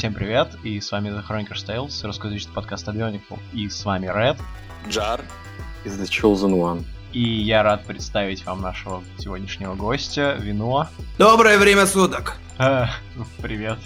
Всем привет, и с вами The Chronicles Tales, русскоязычный подкаст от Bionicle, и с вами Ред. Джар. Is the Chosen One. И я рад представить вам нашего сегодняшнего гостя, Вино. Доброе время суток! А, привет.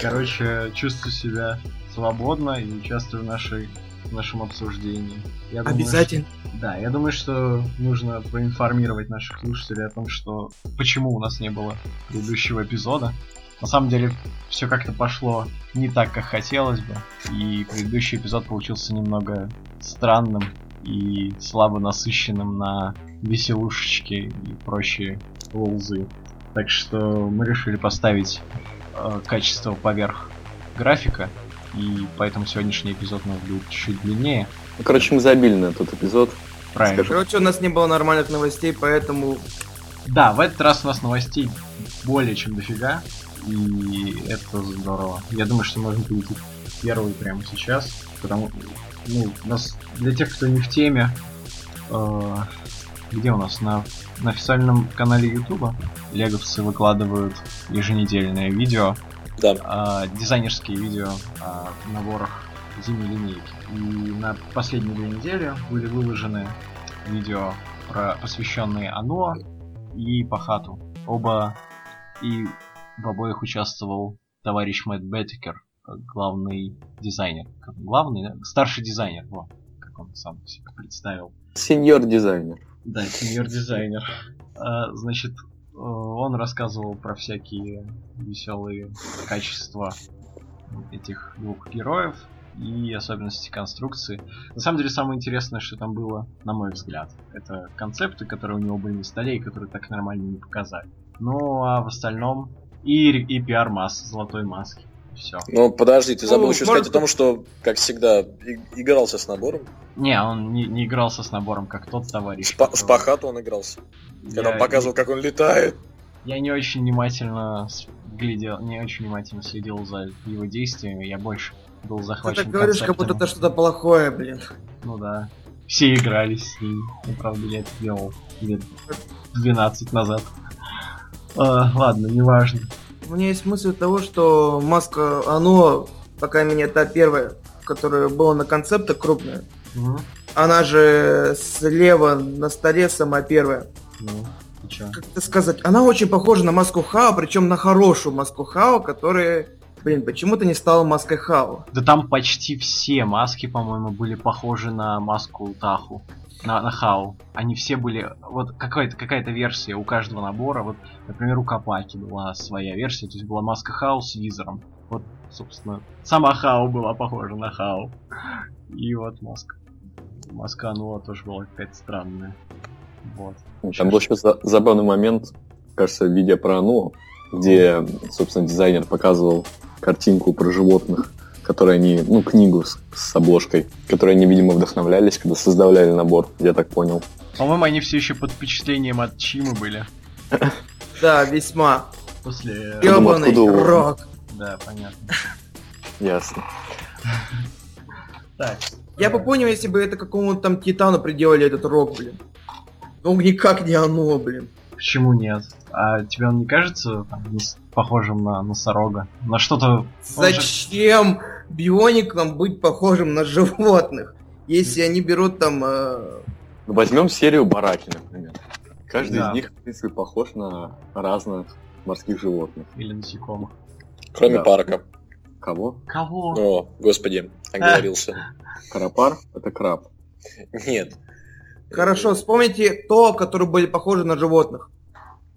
Короче, чувствую себя свободно и участвую в, нашей, в нашем обсуждении. Я думаю, Обязательно. что- да, я думаю, что нужно проинформировать наших слушателей о том, что почему у нас не было предыдущего эпизода. На самом деле, все как-то пошло не так, как хотелось бы, и предыдущий эпизод получился немного странным и слабо насыщенным на веселушечки и прочие лолзы. Так что мы решили поставить э, качество поверх графика, и поэтому сегодняшний эпизод у нас будет чуть длиннее. Ну, короче, мы забили на тот эпизод. Правильно. Скажи. Короче, у нас не было нормальных новостей, поэтому Да, в этот раз у нас новостей более чем дофига, и это здорово. Я думаю, что можно перейти к первой прямо сейчас, потому ну, у нас для тех, кто не в теме, э, где у нас на, на официальном канале Ютуба леговцы выкладывают еженедельное видео, Да. э, дизайнерские видео о наборах зимней линейки. И на последние две недели были выложены видео, про, посвященные Оно и Пахату. Оба и в обоих участвовал товарищ Мэтт Беттикер, главный дизайнер. Как главный, да? старший дизайнер, вот, как он сам себя представил. Сеньор дизайнер. Да, сеньор-дизайнер. А, Значит, он рассказывал про всякие веселые качества этих двух героев и особенности конструкции. На самом деле, самое интересное, что там было, на мой взгляд, это концепты, которые у него были на столе и которые так нормально не показали. Ну, а в остальном и, и пиар-масса золотой маски. Все. Ну, подожди, ты забыл Ну, еще можно- сказать о том, что, как всегда, и- игрался с набором. Не, он не, не игрался с набором, как тот товарищ. С, па- с Пахату он игрался. Когда он Я- показывал, как он летает. Я не очень внимательно глядел, не очень внимательно следил за его действиями, я больше был ты захвачен так говоришь, как будто это что-то плохое, блин. Ну да. Все игрались с ним. Ну, правда, я это делал лет 12 назад. А, ладно, неважно. У меня есть мысль того, что маска оно, пока меня та первая, которая была на концептах крупная, Мгм. она же слева на столе сама первая. Ну, ты чё? Как это сказать? Она очень похожа на маску Хао, причем на хорошую маску Хао, которая, блин, почему-то не стала маской Хао. Да там почти все маски, по-моему, были похожи на маску Таху. На, на Хау. Они все были... Вот какая-то какая версия у каждого набора. Вот, например, у Капаки была своя версия. То есть была маска Хау с визором. Вот, собственно, сама Хау была похожа на Хау. И вот маска. Маска Ануа тоже была какая-то странная. Вот. Ну, Там был еще за- забавный момент, кажется, видео про Ану, где, собственно, дизайнер показывал картинку про животных, которые они, ну, книгу с, с обложкой, которые они, видимо, вдохновлялись, когда создавали набор, я так понял. По-моему, они все еще под впечатлением от Чимы были. Да, весьма. После... Думал, Ёбаный рок. Да, понятно. Ясно. Так, Я бы понял, если бы это какому-то там Титану приделали этот рок, блин. Ну, никак не оно, блин. Почему нет? А тебе он не кажется там, похожим на носорога? На что-то... он же- Зачем бионикам быть похожим на животных? Если они берут там... э, Ну, Возьмем серию Бараки, например. Каждый Да. из них, в принципе, похож на разных морских животных. Или насекомых. Кроме Да. парка. Кого? Кого? О, господи, оговорился. Карапар — это краб. Нет. Хорошо, вспомните то, которые были похожи на животных.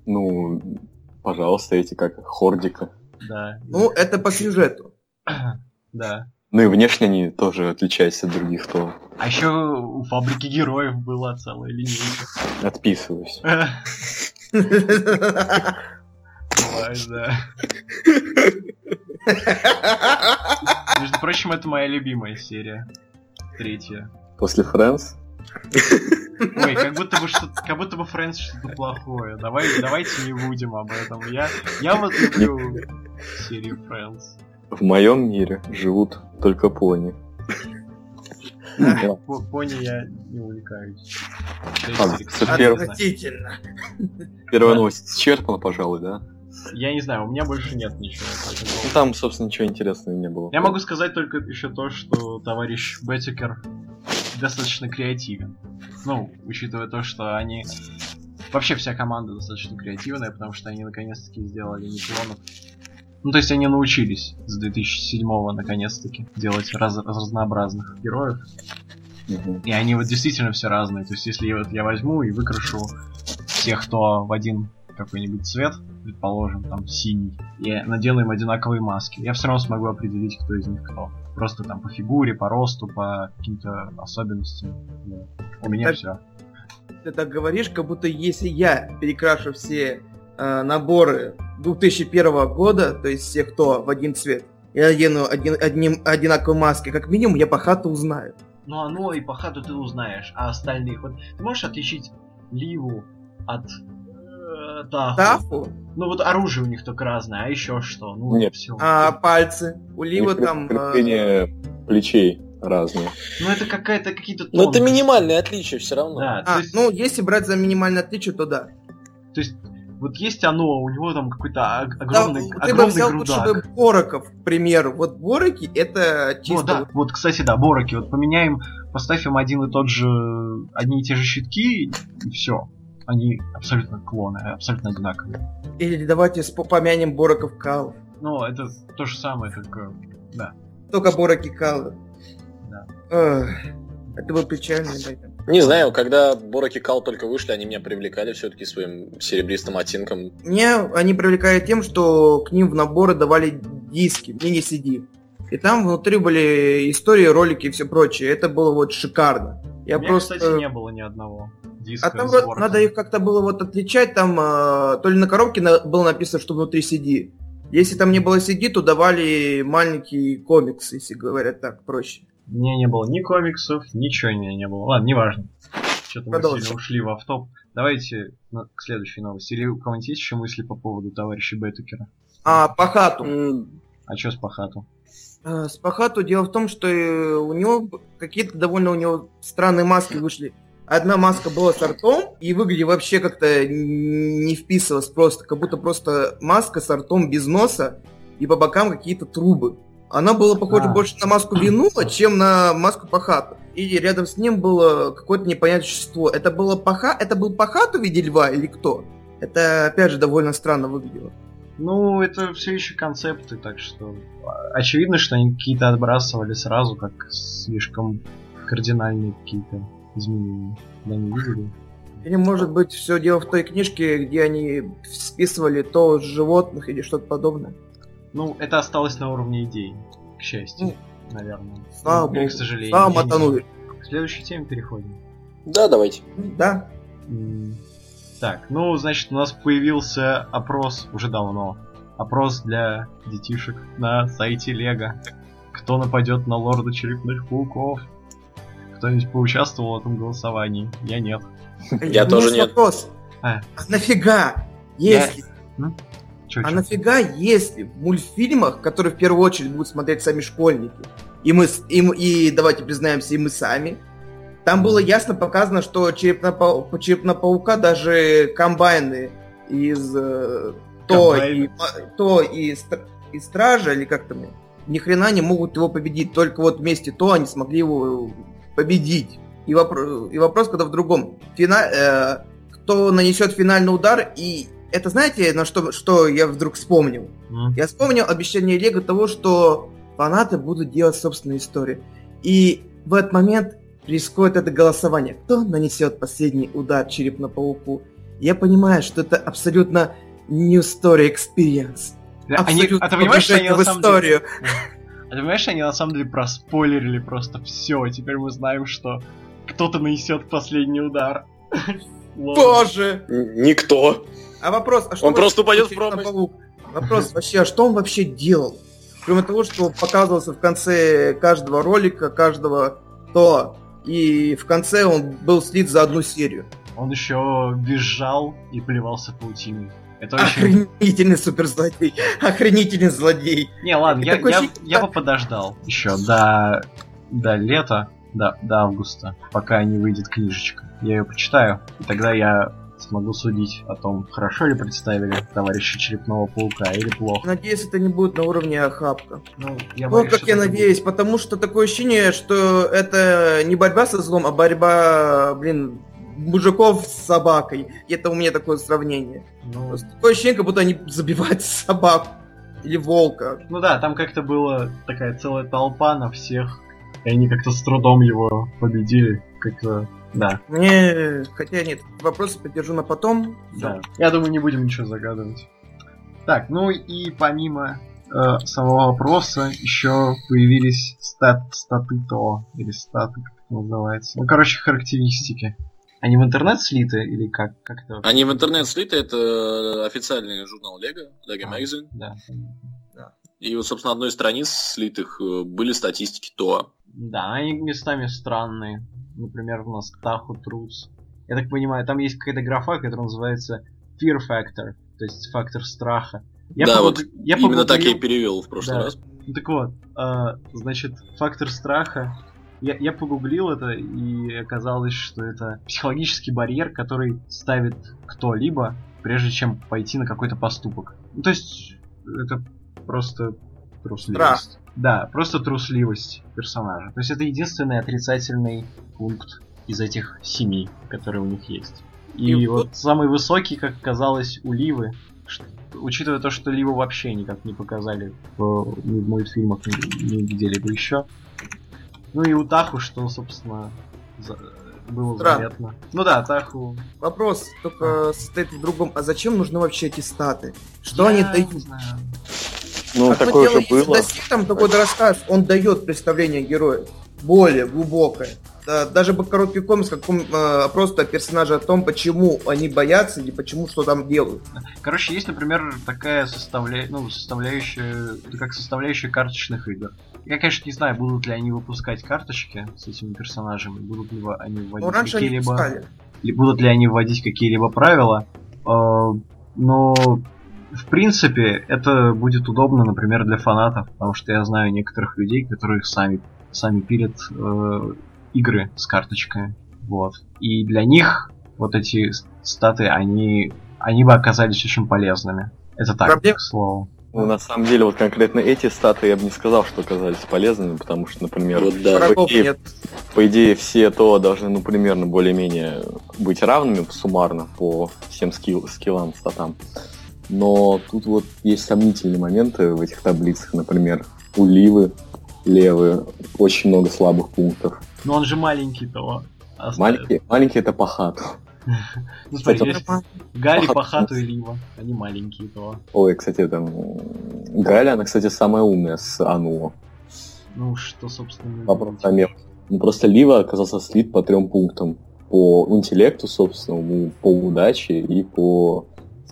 Ну, пожалуйста, эти как Хордика. Да. Ну, это по сюжету. Да. Ну и внешне они тоже отличаются от других, то А еще у фабрики героев была целая линейка. отписываюсь. Между прочим, это моя любимая серия. Третья. После Friends Ой, как будто бы что как будто бы Friends что-то плохое. Давай, давайте не будем об этом. Я, я вот люблю серию Friends. В моем мире живут только пони. По- Пони я не увлекаюсь. Знаешь? Отвратительно. Первая новость исчерпана, пожалуй, да? Я не знаю, у меня больше нет ничего. Ну, там, собственно, ничего интересного не было. Я могу сказать только еще то, что товарищ Беттикер достаточно креативен. Ну, учитывая то, что они... Вообще вся команда достаточно креативная, потому что они наконец-таки сделали неклонов. Ну, то есть они научились с 2007-го наконец-таки делать раз- разнообразных героев. Мгм. И они вот действительно все разные. То есть если я, вот я возьму и выкрашу всех, кто в один какой-нибудь цвет, предположим, там синий, и надену им одинаковые маски, я все равно смогу определить, кто из них кто. Просто там по фигуре, по росту, по каким-то особенностям. У меня Так- все. Ты так говоришь, как будто если я перекрашу все наборы 2001 года, то есть все, кто в один цвет, я одену один, одним, одинаковые маски, как минимум я по хату узнаю. Ну, оно и по хату ты узнаешь, а остальных... Вот ты можешь отличить Ливу от э, Таху? Тафу, Ну вот оружие у них только разное, а еще что? Ну, Нет. все. а пальцы, у них там... э, крепление плечей разные. Ну это какая-то какие-то Но это тонкости. минимальное отличие все равно. Да, а, есть, ну, если брать за минимальное отличие, то да. то есть вот есть оно, у него там какой-то ог- Да, огромный, ты бы огромный взял лучше грудак. бы Бороков, к примеру. Вот Бороки это Вот, чисто... да, вот, кстати, да, Бороки, вот поменяем, поставь им один и тот же, одни и те же щитки, и все. Они абсолютно клоны, абсолютно одинаковые. Или давайте помянем Бороков Калов. Но это то же самое, э, да. Только Бороки Калов. Да. Эх, это было печально, ребята. Не знаю, когда Борок и Кал только вышли, они меня привлекали все-таки своим серебристым оттенком. Мне они привлекают тем, что к ним в наборы давали диски, мини CD. И там внутри были истории, ролики и все прочее. Это было вот шикарно. Я У меня, просто... кстати, не было ни одного диска А там с вроде Бороком. надо их как-то было вот отличать, там э, то ли на коробке на- было написано, что внутри CD. Если там не было CD, то давали маленький комикс, если говорят так проще. У меня не было ни комиксов, ничего не, не было. Ладно, неважно. Что-то мы сильно ушли в автоп. Давайте к следующей новости. Или у кого-нибудь есть еще мысли по поводу товарища Беттекера? А по хату. А что с Пахату? Э, С Пахату дело в том, что э, у него какие-то довольно у него странные маски вышли. Одна маска была с ртом и выглядит вообще как-то не вписывалась просто, как будто просто маска с ртом без носа и по бокам какие-то трубы. Она была похожа А. больше на маску Винула, чем на маску Пахату. И рядом с ним было какое-то непонятное существо. Это было Паха... Это был Пахату в виде льва или кто? Это, опять же, довольно странно выглядело. Ну, это все еще концепты, так что очевидно, что они какие-то отбрасывали сразу, как слишком кардинальные какие-то изменения. Да, не видели? Или, может быть, все дело в той книжке, где они списывали то с животных или что-то подобное. Ну, это осталось на уровне идей, к счастью, наверное. Ну, Слава Или, богу. к сожалению. Слава я. Матанули. К следующей теме переходим. Да, давайте. Да. М, Так, ну, значит, у нас появился опрос уже давно. Опрос для детишек на сайте Лего. Кто нападет на лорда черепных пауков? Кто-нибудь поучаствовал в этом голосовании? Я нет. Я У тоже нет. Вопрос. А. А нафига? Если, Чё, а чё? нафига, если в мультфильмах, которые в первую очередь будут смотреть сами школьники, и мы, и, и давайте признаемся, и мы сами, там было ясно показано, что черепно-пау- по черепно-паука даже комбайны из э, то, Комбайны. и, то и, и стража, или как там, ни хрена не могут его победить. Только вот вместе то они смогли его победить. И, вопро- и вопрос когда в другом. Фина- э, кто нанесет финальный удар, и это знаете, на что, что я вдруг вспомнил? М? Я вспомнил обещание Лего того, что фанаты будут делать собственную историю. И в этот момент происходит это голосование. Кто нанесет последний удар черепно-пауку? Я понимаю, что это абсолютно new story experience. Они- Абсолютно а ты понимаешь, что они на в самом деле... историю. А ты понимаешь, они на самом деле проспойлерили просто все. Теперь мы знаем, что кто-то нанесет последний удар. Боже! Н- Никто. А вопрос, а что Он просто упадет в Черепно-паук? Вопрос вообще, а что он вообще делал? Кроме того, что показывался в конце каждого ролика, каждого то, и в конце он был слит за одну серию. Он еще визжал и плевался паутиной. Это очень... Охренительный суперзлодей. Охренительный злодей. Не, ладно, я, я, я бы подождал еще до, до лета, до, до августа, пока не выйдет книжечка. Я ее почитаю, и тогда я смогу судить о том, хорошо ли представили товарища Черепного Паука или плохо. Надеюсь, это не будет на уровне Ахапка. Ну, я Ну, боюсь, как что я надеюсь, потому что такое ощущение, что это не борьба со злом, а борьба, блин, мужиков с собакой. И это у меня такое сравнение. будет. Ну, Просто такое ощущение, как будто они забивают собаку. Или волка. ну да, там как-то была такая целая толпа на всех, и они как-то с трудом его победили. Как-то, да, Мне, хотя нет, вопросы поддержу на потом. да. Я думаю, не будем ничего загадывать. Так, ну и помимо э, самого вопроса еще появились стат, статы то, или статы, как это называется. Ну, короче, характеристики. Они в интернет слиты или как? как это? Они в интернет слиты, это официальный журнал Lego, Lego А. Magazine. Да. И вот, собственно, одной из страниц слитых э, были статистики ТОА. Да, они местами странные. Например, у нас Таху Трус. Я так понимаю, там есть какая-то графа, которая называется Fear Factor, то есть фактор страха. Я да, вот я именно так я и перевел в прошлый Да. раз. Ну, так вот, а, значит, фактор страха. Я, я погуглил это, и оказалось, что это психологический барьер, который ставит кто-либо, прежде чем пойти на какой-то поступок. Ну, то есть, это просто трусливость. Да, просто трусливость персонажа. То есть это единственный отрицательный пункт из этих семи, которые у них есть. И, И вот вот- самый высокий, как оказалось, у Ливы, учитывая то, что Ливу вообще никак не показали в, ни в мультфильмах, ни, ни где-либо еще. Ну и у Таху, что, собственно, за- было Странно. заметно. Ну да, Таху... Вопрос только состоит в другом. А зачем нужны вообще эти статы? Что Я они дают? Ну, Одно такое дело, же если было. Достиг там какой-то рассказ, он дает представление героя более глубокое. Да, даже бы короткий комикс, как э, просто персонажа о том, почему они боятся или почему что там делают. Короче, есть, например, такая составля... ну, составляющая, как составляющая карточных игр. Я, конечно, не знаю, будут ли они выпускать карточки с этими персонажами, будут ли они вводить Ну, раньше они какие-либо, пускали. ли- будут ли они вводить какие-либо правила. Э, но в принципе это будет удобно, например, для фанатов, потому что я знаю некоторых людей, которые сами сами пилят э, игры с карточками, вот. И для них вот эти статы, они они бы оказались очень полезными. Это так, Проблем- к слову. Ну, на самом деле, вот конкретно эти статы я бы не сказал, что оказались полезными, потому что, например, Вот да. Врагов окей. нет. по идее, все то должны, ну, примерно более-менее быть равными суммарно по всем скилл, скиллам, статам. Но тут вот есть сомнительные моменты в этих таблицах. Например, у Ливы, Левы, очень много слабых пунктов. Но он же маленький того. Маленький, маленький это по хату. Ну, смотри, Пахат- Пахату и Лива. Они маленькие того. Ой, кстати, там Галя, она, кстати, самая умная с Ануо. Ну, что, собственно... Вопрос мем. Ну, просто Лива оказался слит по трем пунктам. По интеллекту, собственно, по удаче и по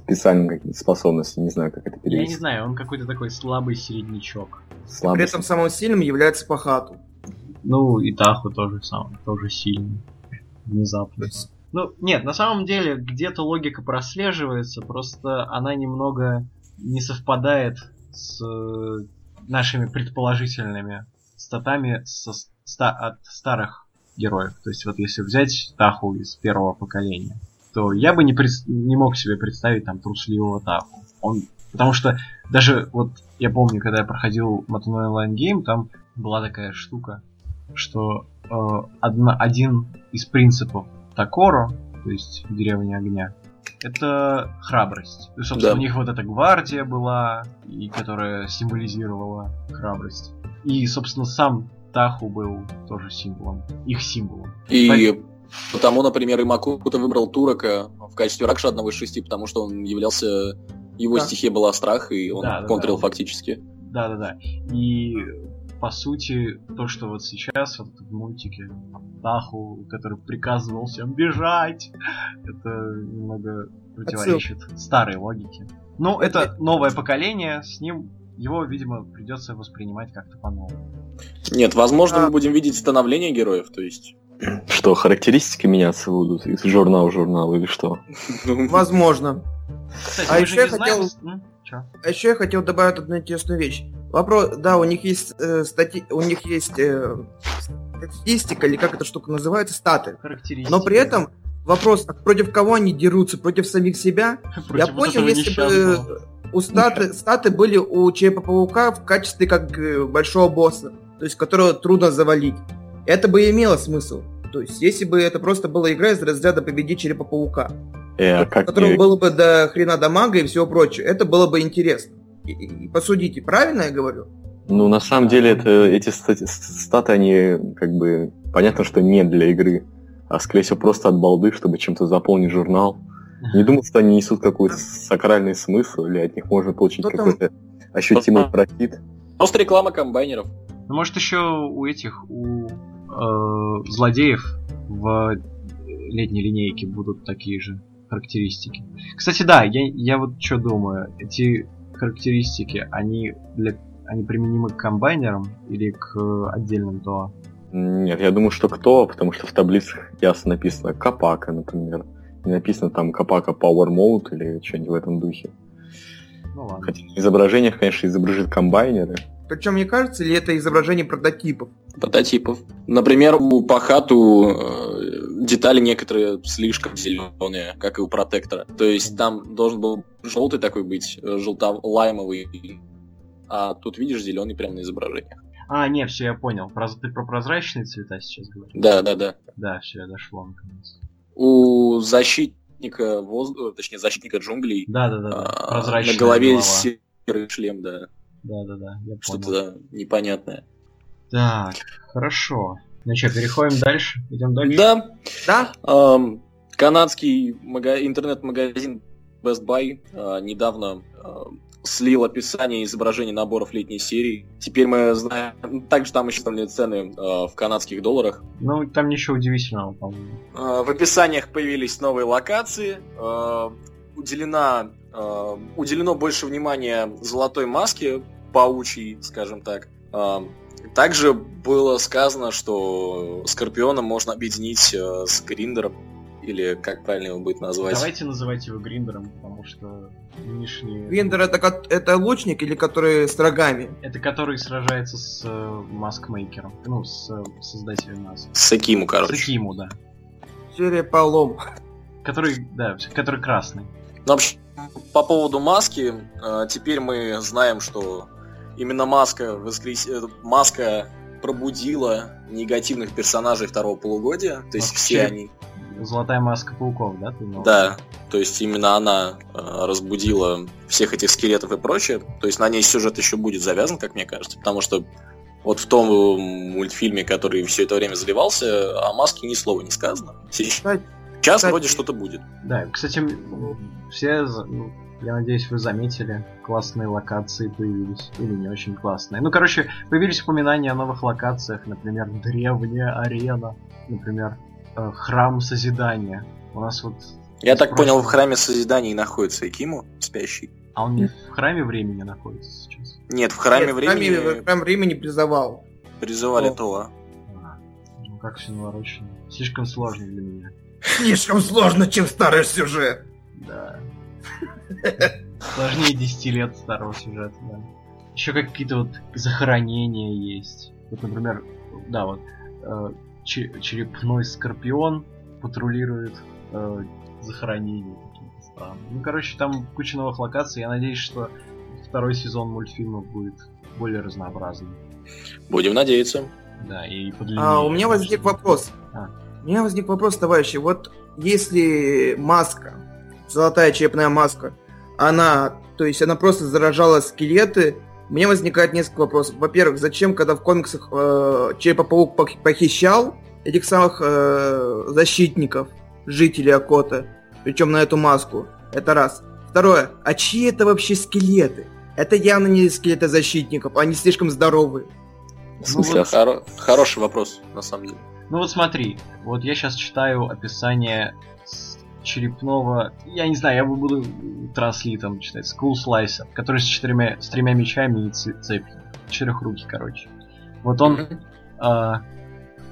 специальным каким-то способностям. Не знаю, как это Я перевести. не знаю, он какой-то такой слабый середнячок. При Слабость. этом самым сильным является Пахату. Ну, и Таху тоже сам, тоже сильный. Внезапно. Ну, нет, на самом деле, где-то логика прослеживается, просто она немного не совпадает с э, нашими предположительными статами со ста- от старых героев. То есть вот если взять Таху из первого поколения, то я бы не, пред- не мог себе представить там трусливого Таху. Он, потому что даже вот я помню, когда я проходил Матуной онлайн гейм, там была такая штука, что э, одна, один из принципов Такоро, то есть деревня огня, это храбрость. И, собственно, Да. у них вот эта гвардия была, и которая символизировала храбрость. И, собственно, сам Таху был тоже символом, их символом. И потому, например, и Макута выбрал Турака в качестве Ракша одного из шести, потому что он являлся... Его Да. стихия была страх, и он Да, да, контрил да. фактически. Да-да-да. И по сути, то, что вот сейчас вот в мультике Таху, который приказывал всем бежать, это немного противоречит старой логике. Ну, это новое поколение, с ним его, видимо, придется воспринимать как-то по-новому. Нет, возможно, А. мы будем видеть становление героев, то есть... Что, характеристики меняться будут из журнала в журнал или что? ну, Возможно. Кстати, А еще я знаем... хотел- чё? А еще я хотел добавить одну интересную вещь. Вопрос, да, у них есть э, стати... у них есть э, статистика, или как эта штука называется, статы. Но при этом вопрос, а против кого они дерутся? Против самих себя? Против Я вот понял, этого если бы у статы, статы были у Человека-паука в качестве как э, большого босса, то есть которого трудно завалить. Это бы имело смысл. То есть, если бы это просто была игра из разряда победить Черепа-паука, Э, у как которого не- было бы до хрена дамага и всего прочего, это было бы интересно. И, и- посудите, правильно я говорю? Ну, на самом деле, это, эти стати- статы, они как бы... Понятно, что не для игры, а, скорее всего, просто от балды, чтобы чем-то заполнить журнал. Не думаю, что они несут какой-то сакральный смысл, или от них можно получить какой-то ощутимый профит. Просто реклама комбайнеров. Ну, может, еще у этих, у э, злодеев в летней линейке будут такие же характеристики. Кстати, да, я, я вот что думаю, эти характеристики, они для они применимы к комбайнерам или к отдельным ТОА? Нет, я думаю, что кто, потому что в таблицах ясно написано Капака, например. Не написано там Капака Power Mode или что-нибудь в этом духе. Ну ладно. Хотя на изображениях, конечно, изображают комбайнеры. Причем, мне кажется, ли это изображение прототипов? Прототипов. Например, у Пахату э, детали некоторые слишком зеленые, как и у Протектора. То есть там должен был желтый такой быть, э, желто-лаймовый, а тут видишь зеленый прямо на изображениях. А, не, все, я понял. Про, ты про прозрачные цвета сейчас говоришь? Да, да, да. Да, все, я дошло наконец. У защитника воздуха, точнее защитника джунглей, Да, да, да, да. а, Прозрачная на голове голова. серый шлем, да, Да, да, да, я что-то непонятное. Так, хорошо. Ну что, переходим дальше? Идем дальше? Да, Да? Эм, канадский мага- интернет-магазин Best Buy э, недавно э, слил описание изображений наборов летней серии. Теперь мы знаем... Также там еще там цены э, в канадских долларах. Ну, там ничего удивительного, по-моему. Э, в описаниях появились новые локации. э, уделена, э, уделено больше внимания золотой маске, паучьей, скажем так. Э, также было сказано, что Скорпиона можно объединить э, с Гриндером, или как правильно его будет назвать. Давайте называть его Гриндером, потому что нынешний... Вендер это, это лучник или который с рогами? Это который сражается с э, маскмейкером. Ну, с э, создателем масок. Сакиму, короче. Сакиму, да. Серия полом. Который, да, который красный. Ну, вообще, по поводу маски, теперь мы знаем, что именно маска, воскрес... э, маска пробудила негативных персонажей второго полугодия. То есть Маска все они... Золотая маска пауков, да, ты имел? Да, то есть именно она э, разбудила всех этих скелетов и прочее. То есть на ней сюжет еще будет завязан, как мне кажется, потому что вот в том э, мультфильме, который все это время заливался, о маске ни слова не сказано. Сейчас Кстати, вроде что-то будет. Да, кстати, все, ну, я надеюсь, вы заметили, классные локации появились. Или не очень классные. Ну, короче, появились упоминания о новых локациях. Например, древняя арена. Например, э, храм Созидания. У нас вот... Я так понял, в прошлого- храме Созидания и находится Экиму, спящий. А он не в храме времени находится сейчас? Нет, в храме Нет, времени храме, храм времени призывал. призывали О. Това. А, ну как все наворочено. Слишком сложно для меня. Слишком сложно, чем старый сюжет. Да. Сложнее 10 лет старого сюжета, да. Еще какие-то вот захоронения есть. Вот, например, да, вот э, че- черепной скорпион патрулирует э, захоронения какие-то странные. Ну, короче, там куча новых локаций. Я надеюсь, что второй сезон мультфильма будет более разнообразным. Будем надеяться. Да, и подлиннее. А, у меня возник вопрос. А. У меня возник вопрос, товарищи. Вот если маска, золотая черепная маска, она, то есть она просто заражала скелеты, у меня возникает несколько вопросов. Во-первых, зачем, когда в комиксах э, Черепа-паук пох- похищал этих самых э, защитников, жителей Акота, причем на эту маску? Это раз. Второе, а чьи это вообще скелеты? Это явно не скелеты защитников, они слишком здоровые. В смысле, Ну, а Хоро- Хороший вопрос, на самом деле. Ну вот смотри, вот я сейчас читаю описание с- черепного, я не знаю, я буду транслитом читать, School Slicer, который с четырьмя, с тремя мечами и цепью, четырехрукий, короче. Вот он, а,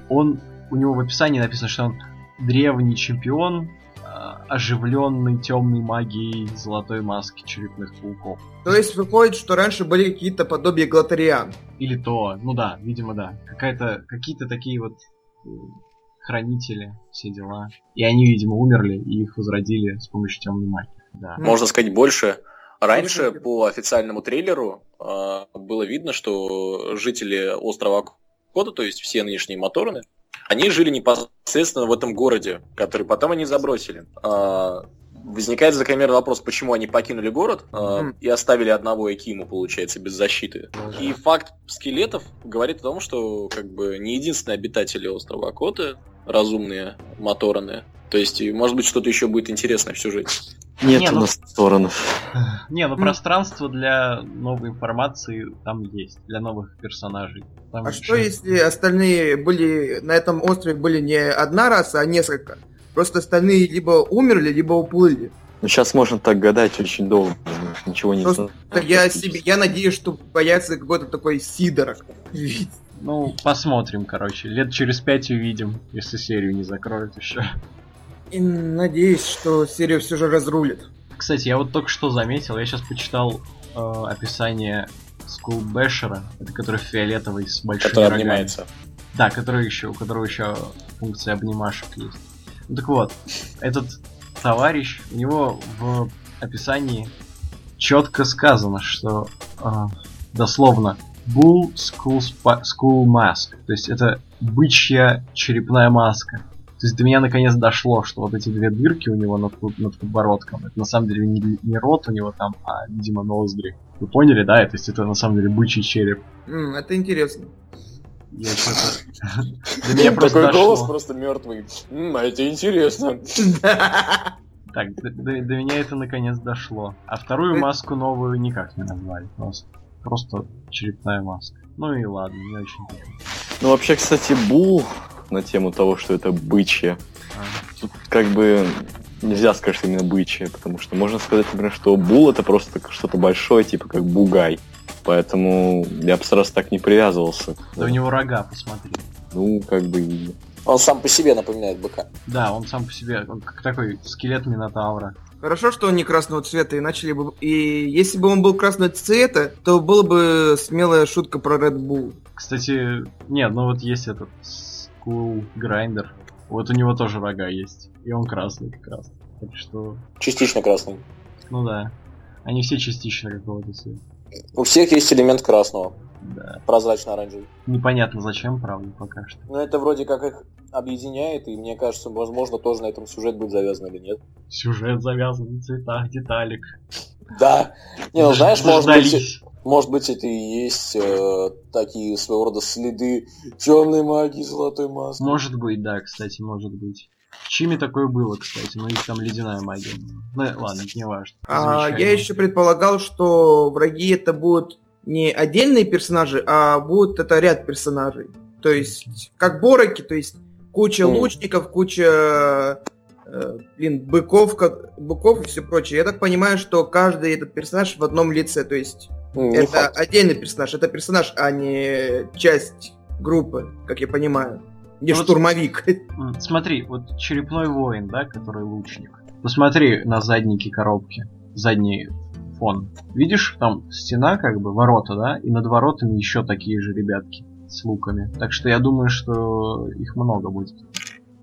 он, у него в описании написано, что он древний чемпион, а, оживленный темной магией золотой маски черепных пауков. То есть выходит, что раньше были какие-то подобия глотариан. Или то, ну да, видимо, да. Какая-то, какие-то такие вот э, хранители, все дела. И они, видимо, умерли, и их возродили с помощью темной магии. Да. Можно сказать больше. Раньше по официальному трейлеру э, было видно, что жители острова Кода, то есть все нынешние Мотороны, они жили непосредственно в этом городе, который потом они забросили. Э, возникает закономерный вопрос, почему они покинули город э, mm. и оставили одного Экиму, получается, без защиты. Mm. И факт скелетов говорит о том, что как бы не единственные обитатели острова Коты разумные Мотороны. То есть, может быть, что-то еще будет интересное в сюжете. Нет не, у ну... нас сторонов. Не, ну пространство для новой информации там есть, для новых персонажей. Там а еще... что если остальные были на этом острове были не одна раса, а несколько? Просто остальные либо умерли, либо уплыли. Ну, сейчас можно так гадать очень долго, ничего не знаю. Я, себе, я надеюсь, что появится какой-то такой сидорок. Ну, посмотрим, короче. Лет через пять увидим, если серию не закроют еще. И надеюсь, что серию все же разрулит. Кстати, я вот только что заметил, я сейчас почитал э, описание Bashera, это который фиолетовый с большими который рогами. обнимается. Да, который еще, у которого еще функция обнимашек есть. Ну так вот, этот товарищ, у него в описании четко сказано, что э, дословно Bull School, School Mask, то есть это бычья черепная маска. То есть до меня наконец дошло, что вот эти две дырки у него над, над подбородком, это на самом деле не, не рот у него там, а, видимо, ноздри. Вы поняли, да? То есть это на самом деле бычий череп. Mm, это интересно. Я что-то... До меня просто Такой голос просто мертвый. А это интересно. Так, до, до, до меня это наконец дошло. А вторую маску новую никак не назвали. Просто, просто черепная маска. Ну и ладно, не очень Ну вообще, кстати, Бул на тему того, что это бычье. А. Тут как бы нельзя сказать, что именно бычье, потому что можно сказать, например, что Бул это просто что-то большое, типа как бугай. Поэтому я бы сразу так не привязывался. Да, да у него рога, посмотри. Ну, как бы... Он сам по себе напоминает быка. Да, он сам по себе, он как такой скелет Минотавра. Хорошо, что он не красного цвета, и начали бы... И если бы он был красного цвета, то была бы смелая шутка про Red Bull. Кстати, нет, ну вот есть этот School Grinder. Вот у него тоже рога есть. И он красный как раз. Так что... Частично красный. Ну да. Они все частично какого-то цвета. У всех есть элемент красного. Прозрачно-оранжевый. Непонятно зачем, правда, пока что. Но это вроде как их объединяет, и мне кажется, возможно, тоже на этом сюжет будет завязан или нет. Сюжет завязан на цветах деталек. Да. Не, ну знаешь, может быть, может быть, это и есть э, такие своего рода следы темной магии золотой маски. Может быть, да, кстати, может быть. Чими такое было, кстати, но их там ледяная магия. Ну, ладно, не важно. А, я еще предполагал, что враги это будут не отдельные персонажи, а будут это ряд персонажей. То есть, как бороки, то есть куча mm. лучников, куча э, блин, быков, как, быков и все прочее. Я так понимаю, что каждый этот персонаж в одном лице, то есть не это факт. отдельный персонаж, это персонаж, а не часть группы, как я понимаю. Не ну, штурмовик. Вот, смотри, вот черепной воин, да, который лучник. Посмотри на задники коробки. Задний фон. Видишь, там стена, как бы, ворота, да? И над воротами еще такие же ребятки с луками. Так что я думаю, что их много будет.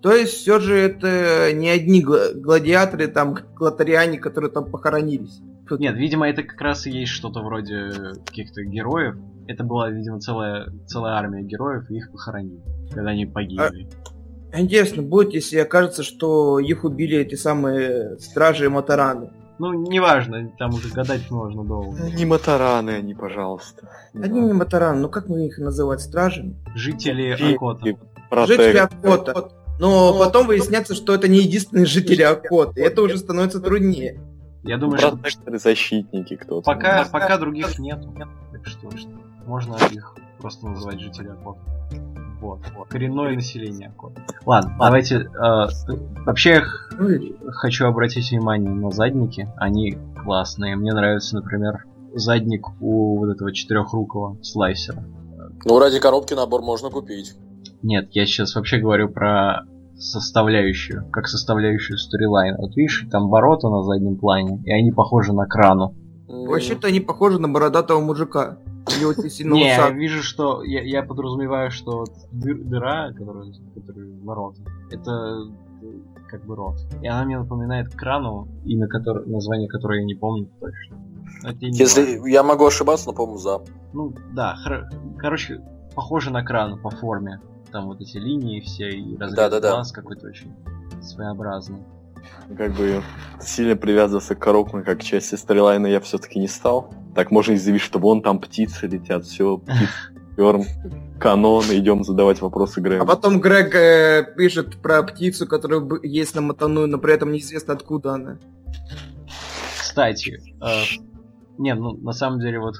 То есть все же это не одни гладиаторы, там, глотариане, которые там похоронились. Нет, видимо, это как раз и есть что-то вроде каких-то героев. Это была, видимо, целая, целая армия героев, и их похоронили, когда они погибли. А, интересно будет, если окажется, что их убили эти самые стражи и Матараны. Ну, неважно, там уже гадать можно долго. Не Матараны они, пожалуйста. Не они не Матараны, ну как мы их называть, стражами? Жители Акота. Жители Акота. Но потом выясняется, что это не единственные жители Акоты. Это уже становится труднее. Я думаю, что... защитники кто-то. Пока, пока других нету. Так что, что можно их просто называть жители Акота. Вот, вот. Коренное население Акота. Ладно, давайте... Э, вообще, я хочу обратить внимание на задники. Они классные. Мне нравится, например, задник у вот этого четырехрукого слайсера. Ну, ради коробки набор можно купить. Нет, я сейчас вообще говорю про составляющую, как составляющую сторилайна. Вот видишь, там ворота на заднем плане, и они похожи на крану. Вообще-то они похожи на бородатого мужика. Него очень сильно Не, я вижу, что я, я подразумеваю, что вот дыр- дыра, которая, которая ворота, это э, как бы рот. И она мне напоминает крану, имя которое, название которое я не помню точно. Если важно. я могу ошибаться, но, по-моему, за. Ну, да, хор- короче, похоже на кран по форме. Там вот эти линии все и разрез Да-да-да. глаз какой-то очень своеобразный. Как бы сильно привязываться к коробкам как к части сторилайна я все-таки не стал. Так можно изъявить, что вон там птицы летят, все, птицы, Перм, канон, идем задавать вопросы Грэму. А потом Грег э, пишет про птицу, которая есть на Матану, но при этом неизвестно откуда она. Кстати, э, не, ну на самом деле вот,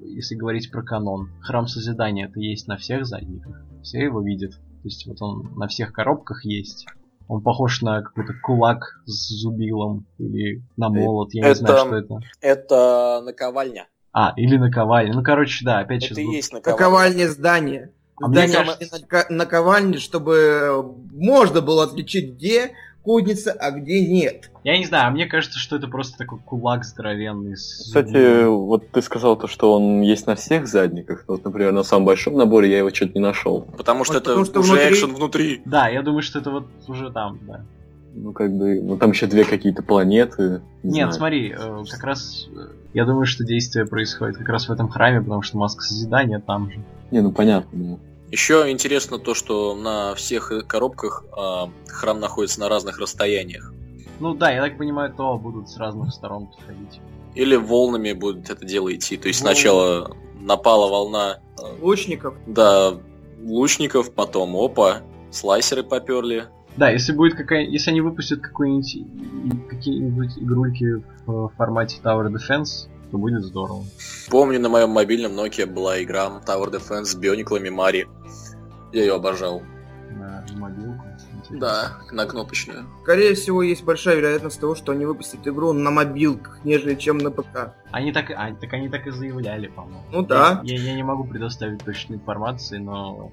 если говорить про канон, храм созидания это есть на всех задниках, все его видят. То есть вот он на всех коробках есть. Он похож на какой-то кулак с зубилом или на молот, я не Это- знаю, что это. Это наковальня. А, или наковальня. Ну, короче, да, опять Это сейчас и будут- есть наковальня. Наковальня здания. А мне Здание кажется- нака- наковальни, чтобы можно было отличить, где кузница, а где нет. Я не знаю, а мне кажется, что это просто такой кулак здоровенный. Кстати, вот ты сказал то, что он есть на всех задниках. Вот, например, на самом большом наборе я его что-то не нашел. Потому что Вот это потому что уже внутри- экшен внутри. Да, я думаю, что это вот уже там, да. Ну, как бы, ну там еще две какие-то планеты. не Нет, знаю. смотри, э, как раз э, я думаю, что действие происходит как раз в этом храме, потому что маска созидания там же. Не, ну понятно. Еще интересно то, что на всех коробках а, храм находится на разных расстояниях. Ну да, я так понимаю, то будут с разных сторон подходить. Или волнами будет это дело идти. То есть Волны. сначала напала волна а, Лучников. да, лучников, потом опа, слайсеры поперли. Да, если будет какая если они выпустят какую-нибудь какие-нибудь игрульки в формате Tower Defense, то будет здорово. Помню, на моем мобильном Nokia была игра Tower Defense с биониклами Мари. Я ее обожал. На мобилку. Интересно. Да, на кнопочную. Скорее всего, есть большая вероятность того, что они выпустят игру на мобилках, нежели чем на ПК. Они так, и- а, так они так и заявляли, по-моему. Ну да. Я, я- я не могу предоставить точной информации, но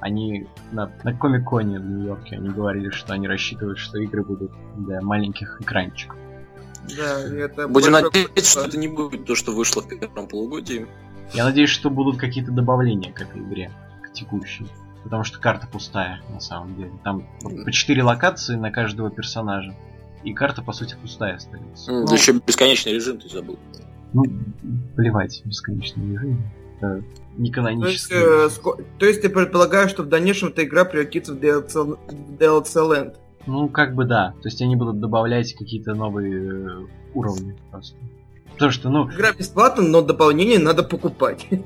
они на, на Комик-Коне в Нью-Йорке они говорили, что они рассчитывают, что игры будут для маленьких экранчиков. Да, и это Будем большой надеяться, что это не будет то, что вышло в первом полугодии. Я надеюсь, что будут какие-то добавления к этой игре, к текущей. Потому что карта пустая, на самом деле. Там по 4 локации на каждого персонажа. И карта, по сути, пустая остается. М, Ну, Да еще бесконечный режим ты забыл. ну, плевать, бесконечный режим. Это не То есть, канонический. э, ско- то есть ты предполагаешь, что в дальнейшем эта игра превратится в DLC, в DLC Land. Ну, как бы да. То есть они будут добавлять какие-то новые э, уровни просто. Потому что, ну, Игра бесплатна, но дополнение надо покупать. э,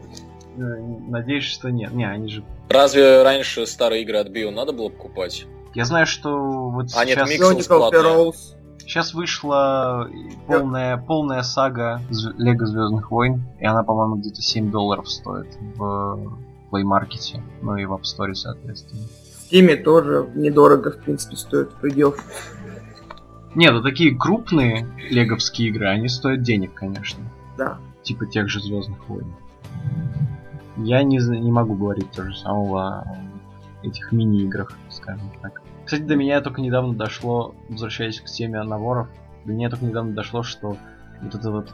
надеюсь, что нет. Не, они же... Разве раньше старые игры от Bio надо было покупать? Я знаю, что вот А, нет, сейчас. Heroes. сейчас вышла полная, полная сага Лего Звездных войн, и она, по-моему, где-то 7 долларов стоит в Play Market, ну и в App Store, соответственно. Steam тоже недорого, в принципе, стоит в пределах. Нет, ну такие крупные леговские игры, они стоят денег, конечно. Да. Типа тех же Звездных войн. Я не, не могу говорить то же самого о этих мини-играх, скажем так. Кстати, до меня только недавно дошло, возвращаясь к теме наборов, до меня только недавно дошло, что вот это вот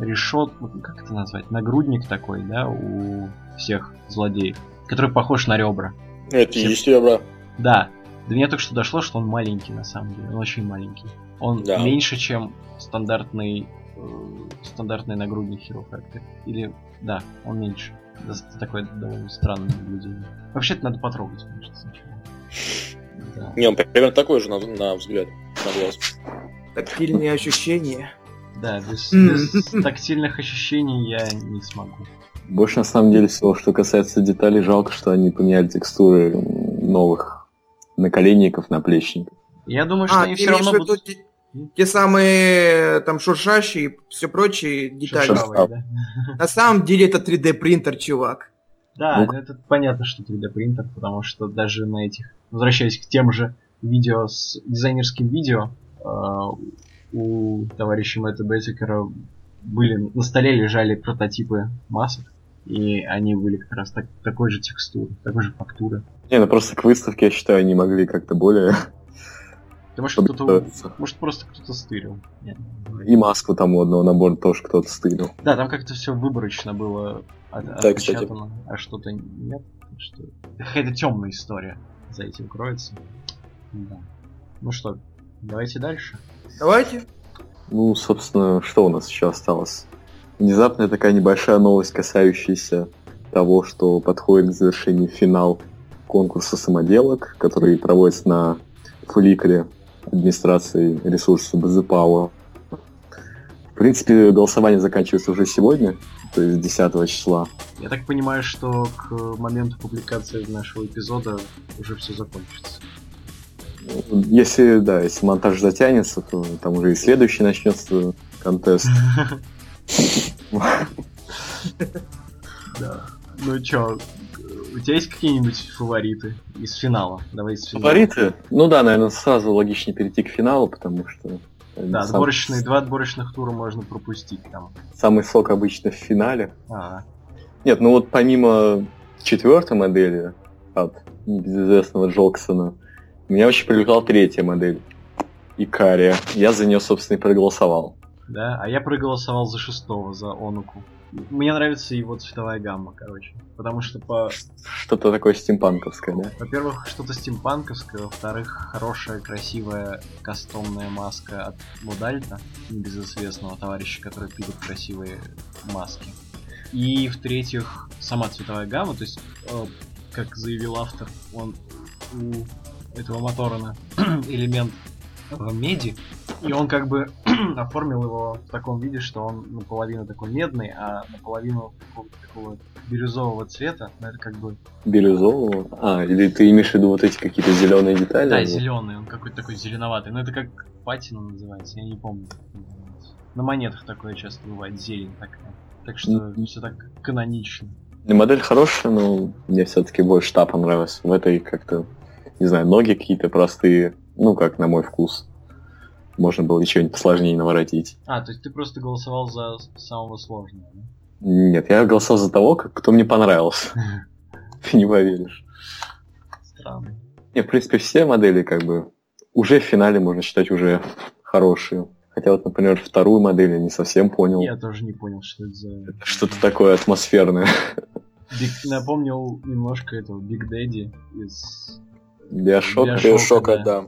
решет, как это назвать, нагрудник такой, да, у всех злодеев, который похож на ребра. Это Всем- есть ребра. Да, до меня только что дошло, что он маленький на самом деле, он очень маленький. Он Да. меньше, чем стандартный э, стандартный нагрудник Hero Factory. Или, да, он меньше. Это такое довольно странное наблюдение. Вообще-то надо потрогать, конечно, сначала. Да. Не, он примерно такой же на, на взгляд, на глаз. Тактильные ощущения. Да, без, без тактильных ощущений я не смогу. Больше на самом деле всего, что касается деталей, жалко, что они поменяли текстуры новых наколенников, наплечников. Я думаю, что А, они все равно будут те, те самые там шуршащие и все прочие детали. Да. На самом деле это 3D принтер, чувак. Да, Ну, это понятно, что 3D принтер, потому что даже на этих, возвращаясь к тем же видео с дизайнерским видео, э, у товарища Мэтта Беттикера были на столе лежали прототипы масок, и они были как раз так, такой же текстуры, такой же фактуры. Не, ну просто к выставке, я считаю, они могли как-то более Ты может кто-то... Может просто кто-то стырил. Нет. И маску там у одного набора тоже кто-то стырил. Да, там как-то все выборочно было от- Да, кстати. отпечатано, а что-то нет. Что... Какая-то темная история за этим кроется. Да. Ну что, давайте дальше. Давайте. Ну, собственно, что у нас еще осталось? Внезапная такая небольшая новость, касающаяся того, что подходит к завершению финал конкурса самоделок, который проводится на Фликре администрации ресурсов Power. В принципе, голосование заканчивается уже сегодня, то есть 10 числа. Я так понимаю, что к моменту публикации нашего эпизода уже все закончится. Если, да, если монтаж затянется, то там уже и следующий начнется контест. Да. Ну чё, у тебя есть какие-нибудь фавориты из финала? Давай из финала. Фавориты? Ну да, наверное, сразу логичнее перейти к финалу, потому что Да, сам- отборочные, два отборочных тура можно пропустить там. самый сок обычно в финале. А, Нет, ну вот помимо четвертой модели от небезызвестного Джоксона, меня очень привлекла третья модель. Икария. Я за нее, собственно, и проголосовал. Да, а я проголосовал за шестого, за Онуку. Мне нравится его цветовая гамма, короче. Потому что по Что-то такое стимпанковское, да? Во-первых, что-то стимпанковское, во-вторых, хорошая, красивая кастомная маска от Мудальта, небезызвестного товарища, который пилит красивые маски. И в-третьих, сама цветовая гамма, то есть, э, как заявил автор, он у этого Моторона элемент в меди, и он как бы оформил его в таком виде, что он наполовину такой медный, а наполовину такого, такого бирюзового цвета, но это как бы Бирюзового. А, или ты имеешь в виду вот эти какие-то зеленые детали? Да, Ну, зеленый, он какой-то такой зеленоватый. Ну это как патина называется, я не помню. На монетах такое часто бывает, зелень такая. Так что Мгм. все так канонично. Ну, Модель хорошая, но мне все-таки больше та понравилась. В этой как-то, не знаю, ноги какие-то простые, ну, как на мой вкус. Можно было еще нибудь посложнее наворотить. А, то есть ты просто голосовал за самого сложного, да? Нет, я голосовал за того, кто мне понравился. Ты не поверишь. Странно. Не, в принципе, все модели как бы уже в финале можно считать уже хорошие. Хотя вот, например, вторую модель я не совсем понял. Я тоже не понял, что это за... Что-то такое атмосферное. Big- Напомнил немножко этого Big Daddy из... BioShock. BioShock. BioShock а, да. да.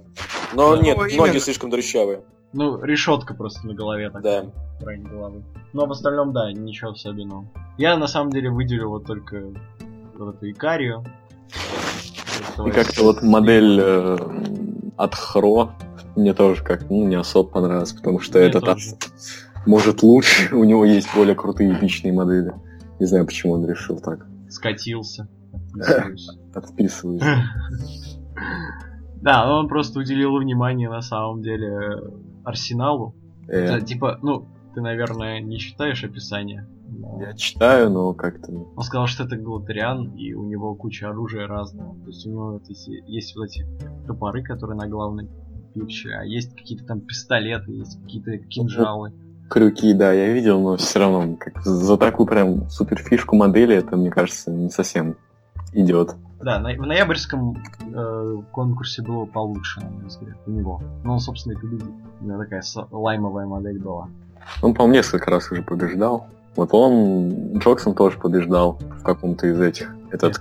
Но Да. нет, О, ноги именно. слишком дрыщавые. Ну, решетка просто на голове такая. Да. в районе головы. Но в остальном, да, ничего особенного. Я на самом деле выделил вот только вот эту Икарию. И как-то вот модель э, от Хро мне тоже как ну, не особо понравилась, потому что Мне этот тоже. от- может лучше, у него есть более крутые эпичные модели. Не знаю, почему он решил так. скатился. Отписываюсь. Отписываюсь. Да, но он просто уделил внимание на самом деле арсеналу. Э, типа, ну, ты, наверное, не читаешь описание. но Я читаю, но как-то... Он сказал, что это Галатериан, и у него куча оружия разного. То есть у него вот эти, есть вот эти топоры, которые на главной пирче, а есть какие-то там пистолеты, есть какие-то кинжалы. Крюки, да, я видел, но все равно как за такую прям супер фишку модели это, мне кажется, не совсем идет. Да, на- в ноябрьском э, конкурсе было получше, на мой взгляд, у него. Но он, собственно, и победил. У него такая лаймовая модель была. Он, по-моему, несколько раз уже побеждал. Вот он, Джоксон тоже побеждал в каком-то из этих. Этот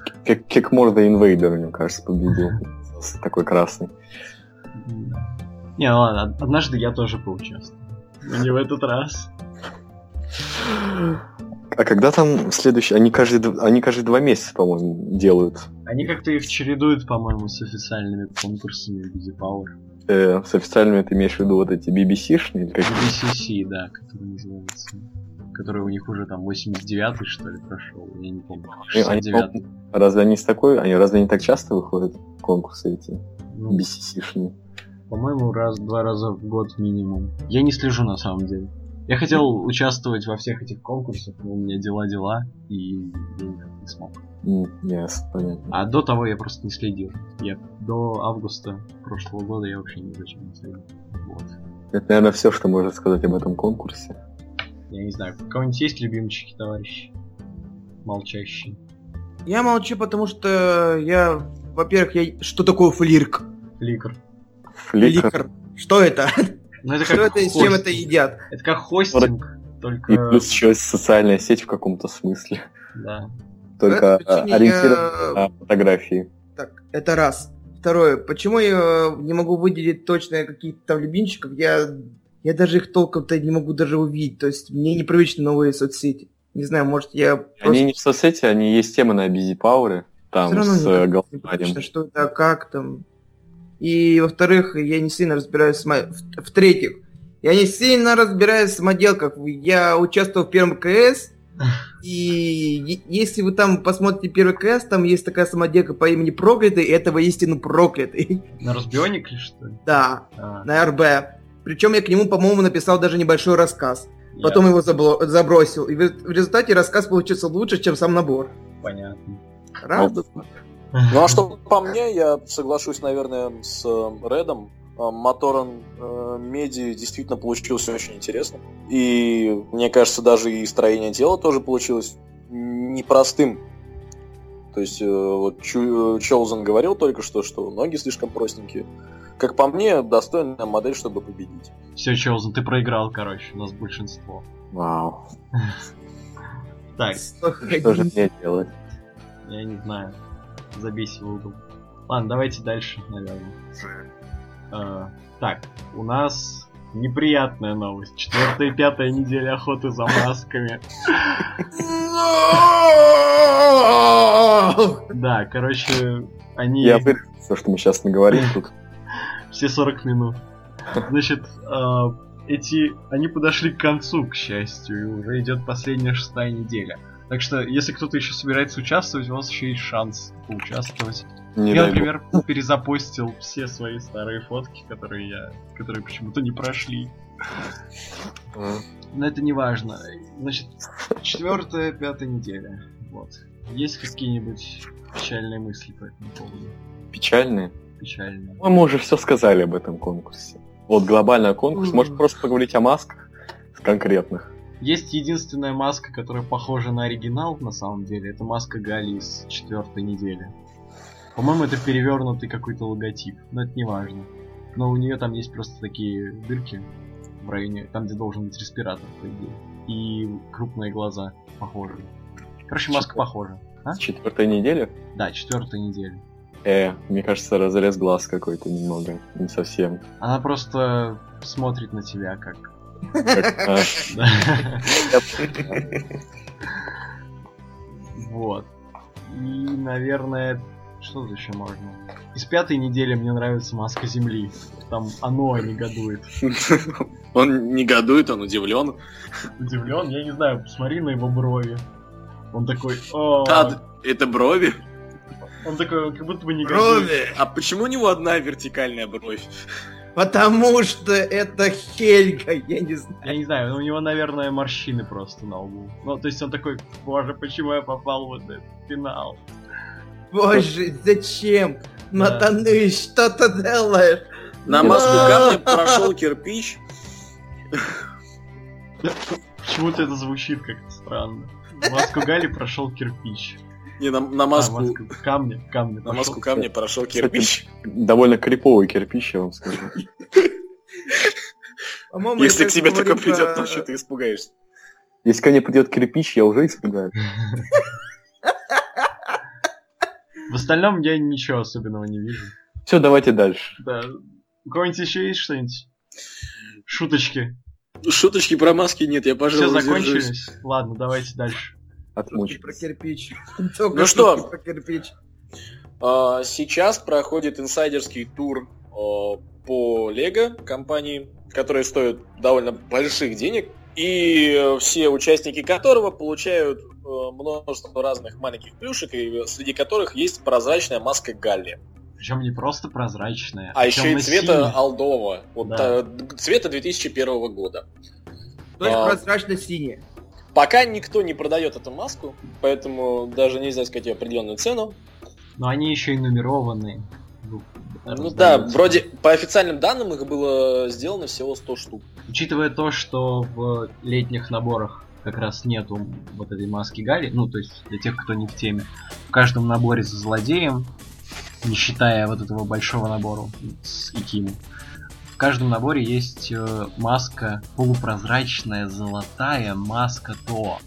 Кекморда Инвейдер, мне кажется, победил. Такой красный. Не, ну ладно, од- однажды я тоже поучаствую. Но не в этот раз. А когда там следующий? Они каждые, они каждые два месяца, по-моему, делают. Они как-то их чередуют, по-моему, с официальными конкурсами Busy Power. Э, с официальными ты имеешь в виду вот эти BBC-шные? Как? BCC, да, который называется. Который у них уже там 89-й, что ли, прошел. Я не помню. Они- они, 69-й. Разве они с такой? Они разве не так часто выходят конкурсы эти? Ну, BCC-шные? По-моему, раз-два раза в год минимум. Я не слежу на самом деле. Я хотел участвовать во всех этих конкурсах, но у меня дела-дела, и я никак не смог. Ясно, понятно. А до того я просто не следил. Я до августа прошлого года я вообще ни зачем не следил. Вот. Это, наверное, все, что можно сказать об этом конкурсе. Я не знаю, у кого-нибудь есть любимчики, товарищи? Молчащие. Я молчу, потому что я, во-первых, я... что такое флирк? Фликр. Фликр. Фликр. Что это? Ну это Что как это и с чем это едят? Это как хостинг, только... И плюс еще социальная сеть в каком-то смысле. Да. Только Это причине а, ориентирована я- на фотографии. Так, это раз. Второе, почему я не могу выделить точно каких-то там любимчиков? Я, я даже их толком-то не могу даже увидеть. То есть мне непривычны новые соцсети. Не знаю, может я просто... Они не в соцсети, они есть темы на Busy Power, там с не э, голосованием. что это, как там. И во-вторых, я не сильно разбираюсь в- В-третьих, я не сильно разбираюсь в самоделках. Я участвовал в первом КС, и если вы там посмотрите первый КС, там есть такая самоделка по имени Проклятый, и это воистину Проклятый. На Разбионик ли что ли? Да, А, на РБ. Причем я к нему, по-моему, написал даже небольшой рассказ. я- Потом его забло- забросил. И в в результате рассказ получился лучше, чем сам набор. Понятно. Правда? Ну а что по мне, я соглашусь, наверное, с э, Редом. Э, Моторон э, Меди действительно получился очень интересным. И мне кажется, даже и строение тела тоже получилось непростым. То есть, э, вот Чу- Чолзен говорил только что, что ноги слишком простенькие. Как по мне, достойная модель, чтобы победить. Все, Челзен, ты проиграл, короче, у нас большинство. Вау. Так, Что же мне делать? я не знаю. Забейся в угол. Ладно, давайте дальше, наверное. Э, так, у нас неприятная новость. Четвертая и пятая неделя охоты за масками. Да, короче, они Я вырежу все, что мы сейчас наговорим тут. все 40 минут. Значит, э, эти, они подошли к концу, к счастью, и уже идет последняя шестая неделя. Так что, если кто-то еще собирается участвовать, у вас еще есть шанс поучаствовать. Не я, дай бог. например, перезапостил все свои старые фотки, которые я, которые почему-то не прошли. Но это не важно. Значит, четвертая, пятая неделя. Вот. Есть какие-нибудь печальные мысли по этому поводу? Печальные. Печальные. Ну, Мы уже все сказали об этом конкурсе. Вот глобальный конкурс. Мгм. Может просто поговорить о масках конкретных. Есть единственная маска, которая похожа на оригинал, на самом деле. Это маска Гали из четвертой недели. По-моему, это перевернутый какой-то логотип, но это не важно. Но у нее там есть просто такие дырки в районе, там, где должен быть респиратор, по идее. И крупные глаза похожи. Короче, маска похожа. А? С четвертой недели. Да, четвертая неделя. Э, мне кажется, разрез глаз какой-то немного. Не совсем. Она просто смотрит на тебя как... Вот. И, наверное, что тут еще можно? Из пятой недели мне нравится маска Земли. Там оно негодует. Он негодует, он удивлен. Удивлен? Я не знаю, посмотри на его брови. Он такой. А, это брови? Он такой, как будто бы негодует. Брови! А почему у него одна вертикальная бровь? Потому что это Хельга, я не знаю. Я не знаю, у него, наверное, морщины просто на лбу. Ну, то есть он такой, боже, почему я попал в этот финал? Боже, зачем? Натаны, что ты делаешь? На Да. маску камня прошел кирпич. Почему-то это звучит как-то странно. В маску Гали прошел кирпич. Не, на, на А, маску, маску камня, камня. на прошел. маску камня прошел кирпич. довольно криповый кирпич, я вам скажу. Если к тебе такой придет ночью, ты испугаешься. Если ко мне придет кирпич, я уже испугаюсь. В остальном я ничего особенного не вижу. Все, давайте дальше. Да. У кого-нибудь еще есть что-нибудь? Шуточки. Шуточки про маски нет, я, Все пожалуй, держусь. закончились? Ладно, давайте дальше. Отмучу. Про кирпич. Только Ну что? Про кирпич. А, Сейчас проходит инсайдерский тур а, по Лего компании, которая стоит довольно больших денег, и все участники которого получают э, множество разных маленьких плюшек, и среди которых есть прозрачная маска Галли. Причем не просто прозрачная, А еще и цвета Алдова. Вот, Да. цвета 2001 года. То есть А. прозрачно-синий. Пока никто не продает эту маску, поэтому даже нельзя сказать ее определенную цену. Но они еще и нумерованные. Ну да, Раздаются. вроде по официальным данным их было сделано всего 100 штук. Учитывая то, что в летних наборах как раз нету вот этой маски Гали, ну, то есть для тех, кто не в теме, в каждом наборе за злодеем, не считая вот этого большого набора с Икиму, каждом наборе есть э, маска полупрозрачная, золотая, маска То.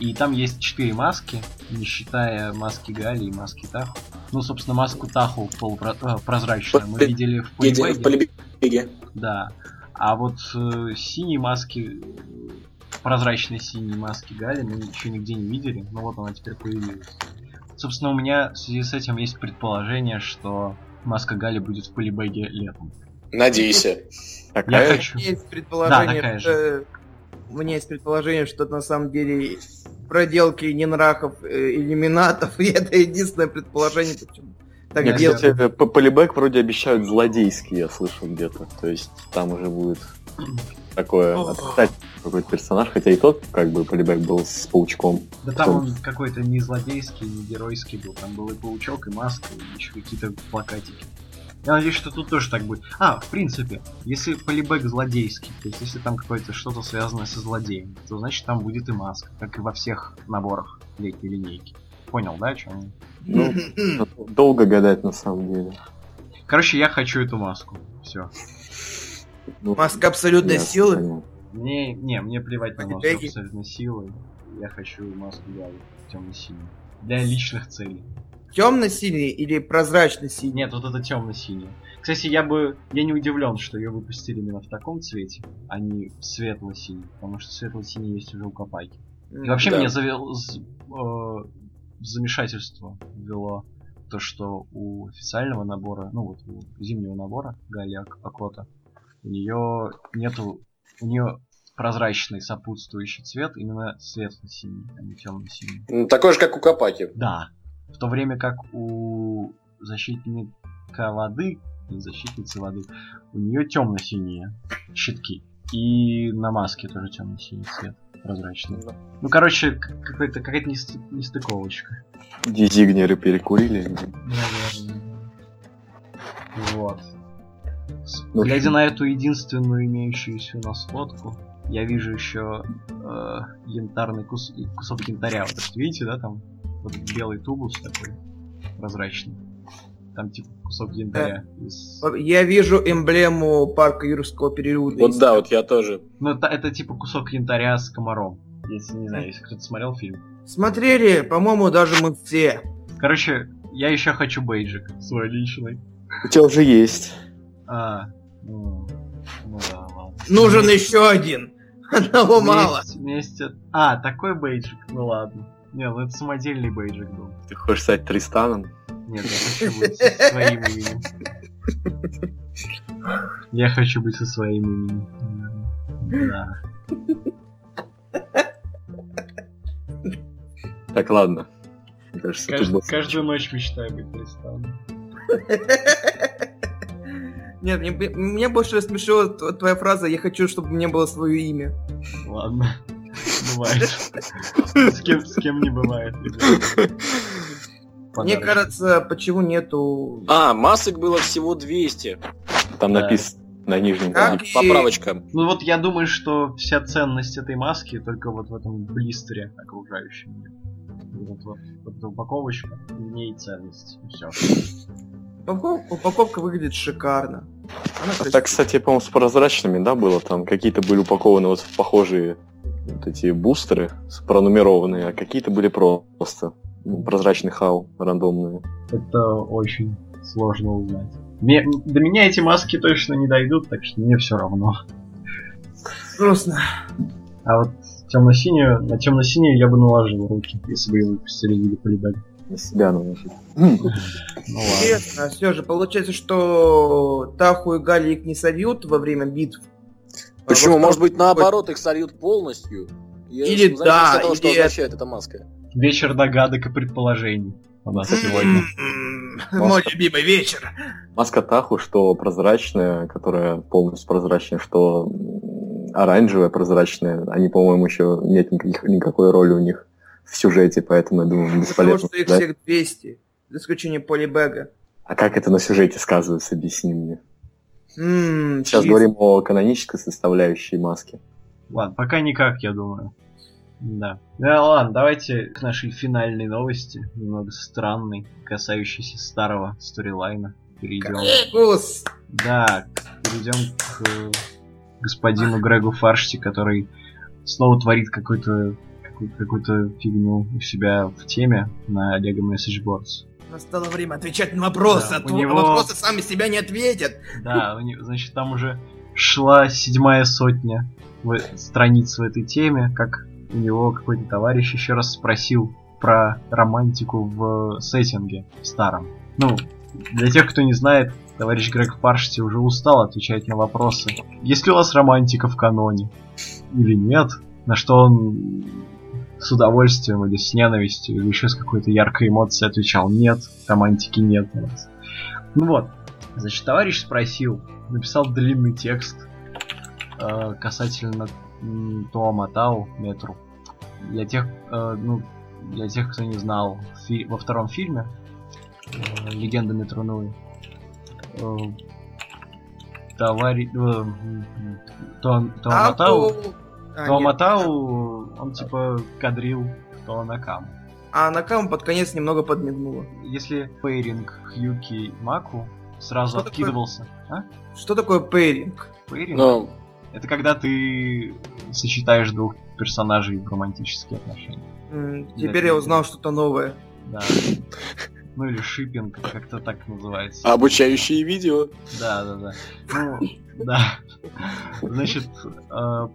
И там есть четыре маски, не считая маски Гали и маски Таху. Ну, собственно, маску Таху полупрозрачную мы видели в в Полибеге. полибеге. Да. А вот э, синие маски, прозрачные синие маски Гали мы еще нигде не видели. Ну вот она теперь появилась. Собственно, у меня в связи с этим есть предположение, что маска Гали будет в полибеге летом. Надейся. Я Такая? хочу. Есть Да, предположение, такая что... У меня есть предположение, что это на самом деле проделки Нинрахов, э, иллюминатов, и это единственное предположение, почему так Мне, делают. кстати, по- полибэк вроде обещают злодейский, я слышал где-то. То есть там уже будет такое отрицательный какой-то персонаж, хотя и тот, как бы, полибэк был с паучком. Да там он какой-то не злодейский, не геройский был. Там был и паучок, и маска, и еще какие-то плакатики. Я надеюсь, что тут тоже так будет. А, в принципе, если полибэк злодейский, то есть если там какое-то что-то связанное со злодеем, то значит там будет и маска, как и во всех наборах летней линейки. Понял, да, о чем? Ну, долго гадать на самом деле. Короче, я хочу эту маску. Все. Ну, Маска абсолютной ясно, силы. понял. Мне, не, мне плевать на маску Полибеги? абсолютно силы. Я хочу маску Гави темно-синюю. Для личных целей. Темно-синий или прозрачно-синий? Нет, вот это темно-синий. Кстати, я бы. Я не удивлен, что ее выпустили именно в таком цвете, а не в светло-синий, потому что светло-синий есть уже у Копайки. И вообще Да. меня завел з- э, замешательство ввело то, что у официального набора, ну вот у зимнего набора Галия Ак- Акота, у нее нету, у нее прозрачный сопутствующий цвет именно светло-синий, а не темно-синий. Ну, Такой же, как у Копаки. Да. В то время как у защитника воды, защитницы воды, у нее темно-синие щитки. И на маске тоже темно-синий цвет, прозрачный. Ну, короче, какая-то несты- нестыковочка. Дизигнеры перекурили. Наверное. Вот. Ну, Глядя на эту единственную имеющуюся у нас фотку, я вижу еще э, янтарный кус- кусок янтаря. Вот видите, да, там вот белый тубус такой прозрачный. Там типа кусок янтаря. из- Я вижу эмблему парка юрского периода. Вот да, вот я тоже. Ну это, это типа кусок янтаря с комаром. Если не знаю, если кто-то смотрел фильм. Смотрели, по-моему, даже мы все. Короче, я еще хочу бейджик свой личный. У тебя уже есть. А, ну, ну да, ладно. Нужен еще один. Одного мало. Вместе- А, такой бейджик, ну ладно. Не, ну это самодельный бейджик был. Ты хочешь стать Тристаном? Нет, я хочу быть со своим именем. Я хочу быть со своим именем. Да. Так, ладно. Кажется, Кажд- был- каждую ночь мечтаю быть Тристаном. Нет, мне, мне больше рассмешила твоя фраза «Я хочу, чтобы у меня было свое имя». Ладно. Бывает. С кем, с кем не бывает. Мне кажется, почему нету... А, масок было всего 200. Там Да. написано на нижнем. Как? А, и- Поправочка. Ну вот я думаю, что вся ценность этой маски только вот в этом блистере окружающем. Вот, вот, вот эта упаковочка, в ней ценность. И все. Упаков- Упаковка выглядит шикарно. Она А красивая. так, кстати, по-моему, с прозрачными, да, было там? Какие-то были упакованы вот в похожие вот эти бустеры, пронумерованные, а какие-то были просто ну, прозрачный хау, рандомные. Это очень сложно узнать. Мне- до меня эти маски точно не дойдут, так что мне все равно. Грустно. А вот темно-синюю, на темно-синюю я бы наложил руки, если бы ее выпустили в виде. На себя наложить. Ну ладно. Интересно, все же, получается, что Таху и Гали их не сольют во время битв? Почему? Может быть, наоборот, их сольют полностью? Или да, того, что или означает эта маска. Вечер догадок и предположений у нас сегодня. М, Мой любимый вечер. Маска Таху, что прозрачная, которая полностью прозрачная, что оранжевая прозрачная, они, по-моему, еще нет никаких, никакой роли у них в сюжете, поэтому, я думаю, Потому бесполезно. что их всех 200. За исключением Полибега. А как это на сюжете сказывается, объясни мне. М, Сейчас чиз. говорим о канонической составляющей маски. Ладно, пока никак, я думаю. Да. Да ладно, давайте к нашей финальной новости, немного странной, касающейся старого сторилайна. Перейдем. Гус. Да, перейдем к э, господину Грегу Фаршти, который снова творит какой-то какую- какую-то фигню у себя в теме на Lego Message Boards. Настало время отвечать на вопросы, Да, а то него- вопросы сами себя не ответят. Да, значит, там уже шла седьмая сотня в- страниц в этой теме, как у него какой-то товарищ еще раз спросил про романтику в сеттинге старом. Ну, для тех, кто не знает, товарищ Грег Паршти уже устал отвечать на вопросы. Есть ли у вас романтика в каноне? Или нет? На что он с удовольствием или с ненавистью, или еще с какой-то яркой эмоцией отвечал «Нет, романтики нет у нас». Ну вот, значит, товарищ спросил, написал длинный текст э, касательно Тома Тау Метру. Для тех, э, ну, для тех, кто не знал, фи- во втором фильме э, Легенда Метруновой э, товарищ... э, м, м, Том- Тома А, Тау... то- а, Тома нет. Тау, он типа кадрил Тоанакаму. А Накама под конец немного подмигнула. Если пейринг Хьюки Маку сразу Что такое? откидывался... А? Что такое пейринг? Пейринг? Ну, Это когда ты сочетаешь двух персонажей в романтические отношения. Теперь я узнал что-то новое. Да. Ну или шиппинг, как-то так называется. обучающие видео. Да, да, да. Ну, да. Значит, э,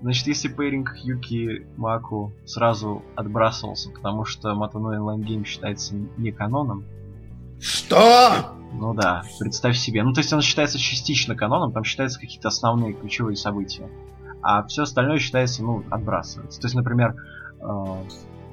значит, если пейринг Юки Маку сразу отбрасывался, потому что Матаной Game считается не каноном, Что? ну да, представь себе. Ну, то есть он считается частично каноном, там считаются какие-то основные ключевые события. А все остальное считается, ну, отбрасывается. То есть, например, э,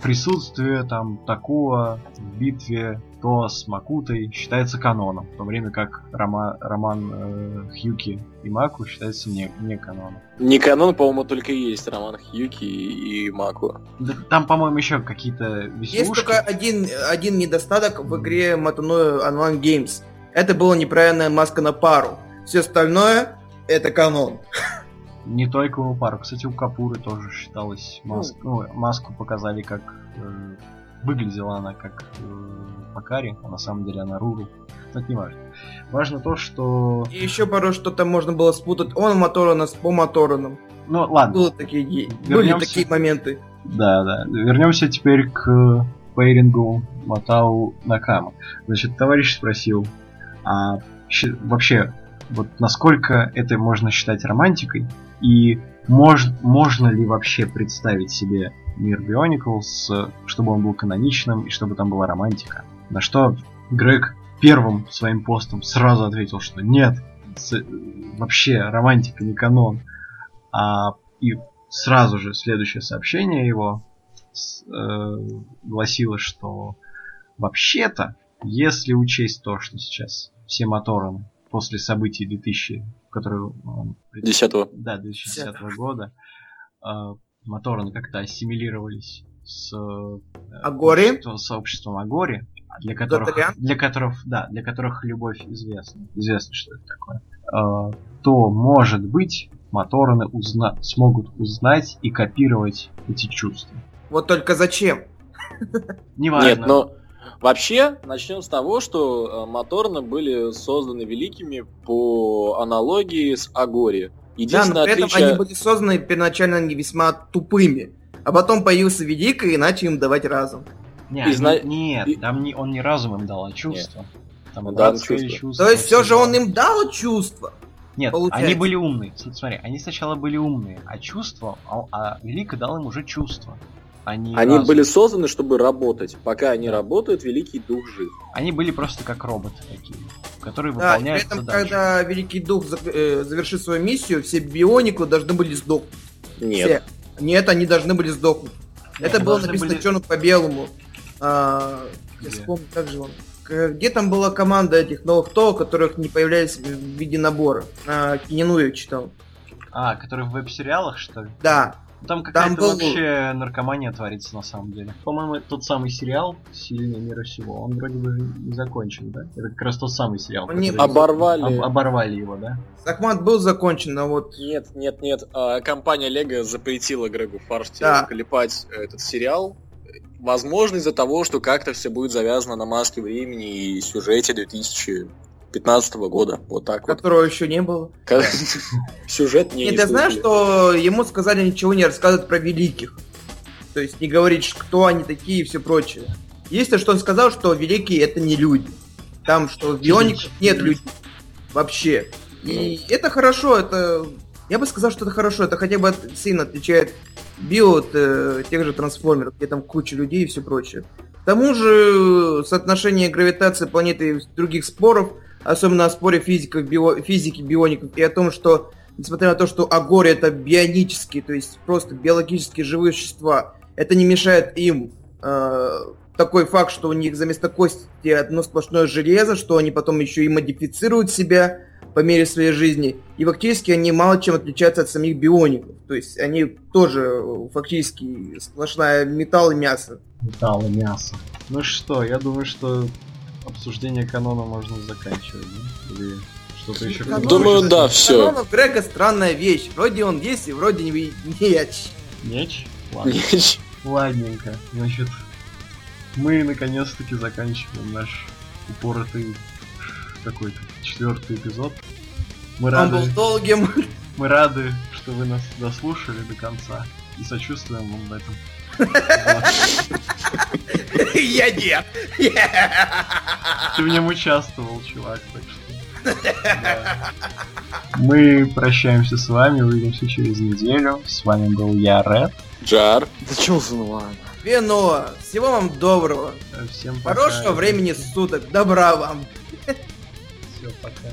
присутствие там такого в битве то с Макутой считается каноном, в то время как рома- роман э, Хьюки и Маку считается не, не каноном. Не канон, по-моему, только и есть роман Хьюки и Маку. Да там, по-моему, еще какие-то Есть веселушки. только один, один недостаток в игре Матаной Online Games. Это была неправильная маска на пару. Все остальное это канон. Не только у пару. Кстати, у Капуры тоже считалось маск... ну, маску показали как... э, выглядела она как э, Макари, а на самом деле она Руру. Но это не важно. Важно то, что... И еще порой что-то можно было спутать. Он Моторона с по Мотороном. Ну, ладно. Было такие, были Вернемся. такие моменты. Да, да. Вернемся теперь к пейрингу Матау Накама. Значит, товарищ спросил, а вообще, вот насколько это можно считать романтикой, и мож- можно ли вообще представить себе мир Биониклс, чтобы он был каноничным и чтобы там была романтика? На что Грег первым своим постом сразу ответил, что нет, с- вообще романтика не канон. А, и сразу же следующее сообщение его с- э, гласило, что вообще-то, если учесть то, что сейчас все моторы после событий 2000, которые он пред- Десятого. да, 2010 года, э, Мотораны как-то ассимилировались с э, Агори? обществом- сообществом Агори, а для которых, Дотариан? для которых, да, для которых любовь известна, известно, что это такое, э, то, может быть, Мотораны узна- смогут узнать и копировать эти чувства. Вот только зачем? Неважно. Нет, но вообще начнем с того, что э, Моторны были созданы великими по аналогии с Агори. Да, Единственное но при этом отличие... они были созданы первоначально не весьма тупыми. А потом появился Великий и начали им давать разум. Не, и они- зна- нет, и- там не, он не разум им дал, а чувство. Там Он дал чувство. чувство, То есть все же он им дал чувства. Нет, получается. они были умные. Смотри, они сначала были умные, а чувство, а, а Великий дал им уже чувство. Они, Они были созданы, чтобы работать. Пока они работают, Великий Дух жив. Они были просто как роботы такие, которые Да, и при этом, задачу. когда Великий Дух э, завершит свою миссию, все биониклы должны были сдохнуть. Нет. Все. Нет, они должны были сдохнуть. Это Они было написано были- черным по белому. А, я Где? вспомню, как же он. Где там была команда этих новых то, которых не появлялись в в виде набора? А, Кинину я читал. А, которые в веб-сериалах, что ли? Да. Там какая-то был- вообще наркомания творится на самом деле. По-моему, тот самый сериал «Сильнее мира всего», он вроде бы не закончен, да? Это как раз тот самый сериал. Он не- который- Оборвали. Об- оборвали его, да? Захмат был закончен, а вот Нет, нет, нет. А, Компания Лего запретила Грегу Фаршти Да. клепать этот сериал. Возможно, из-за того, что как-то все будет завязано на маске времени и сюжете 2000 15 года, вот так вот. Которого еще не было. Сюжет не Нет, я знаю, что ему сказали ничего не рассказывать про великих. То есть не говорить, кто они такие и все прочее. Единственное, что он сказал, что великие это не люди. Там, что в биониках нет людей. Вообще. И это хорошо, это... Я бы сказал, что это хорошо, это хотя бы сильно отличает био от э, тех же трансформеров, где там куча людей и все прочее. К тому же соотношение гравитации планеты и других споров, особенно о споре физиков, био, физики биоников и о том, что несмотря на то, что Агори это бионические, то есть просто биологические живые существа, это не мешает им э, такой факт, что у них за место кости одно сплошное железо, что они потом еще и модифицируют себя по мере своей жизни. И фактически они мало чем отличаются от самих биоников. То есть они тоже фактически сплошная металл и мясо. Металл и мясо. Ну что, я думаю, что обсуждение канона можно заканчивать, да? Или что-то еще? Канон, думаю, да, все. Канон Грега странная вещь. Вроде он есть и вроде не меч. Меч? Ладно. Ладненько. Значит, мы наконец-таки заканчиваем наш упоротый какой-то четвертый эпизод. Мы Он рады, был долгим. Мы рады, что вы нас дослушали до конца и сочувствуем вам в этом. Я нет. Ты в нем участвовал, чувак, так что. Мы прощаемся с вами, увидимся через неделю. С вами был я, Ред. Джар. Да чё за ладно. Вино. Всего вам доброго. Всем пока. Хорошего времени суток. Добра вам. Все, пока.